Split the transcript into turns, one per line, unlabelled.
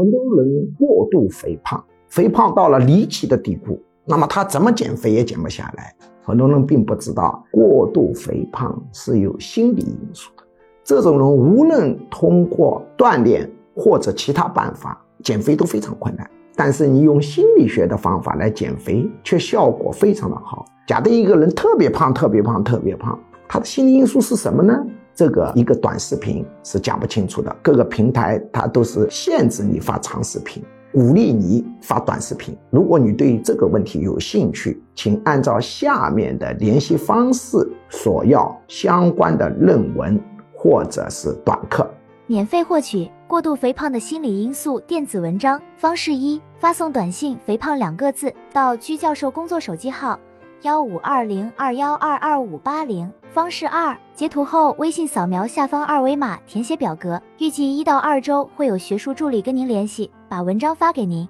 很多人过度肥胖，肥胖到了离奇的地步，那么他怎么减肥也减不下来。很多人并不知道，过度肥胖是有心理因素的。这种人无论通过锻炼或者其他办法减肥都非常困难，但是你用心理学的方法来减肥，却效果非常的好。假定一个人特别胖、特别胖、特别胖，他的心理因素是什么呢？这个一个短视频是讲不清楚的。各个平台它都是限制你发长视频，鼓励你发短视频。如果你对这个问题有兴趣，请按照下面的联系方式索要相关的论文或者是短课，
免费获取《过度肥胖的心理因素》电子文章。方式一：发送短信“肥胖”两个字到居教授工作手机号幺五二零二幺二二五八零。方式二：截图后，微信扫描下方二维码，填写表格。预计一到二周会有学术助理跟您联系，把文章发给您。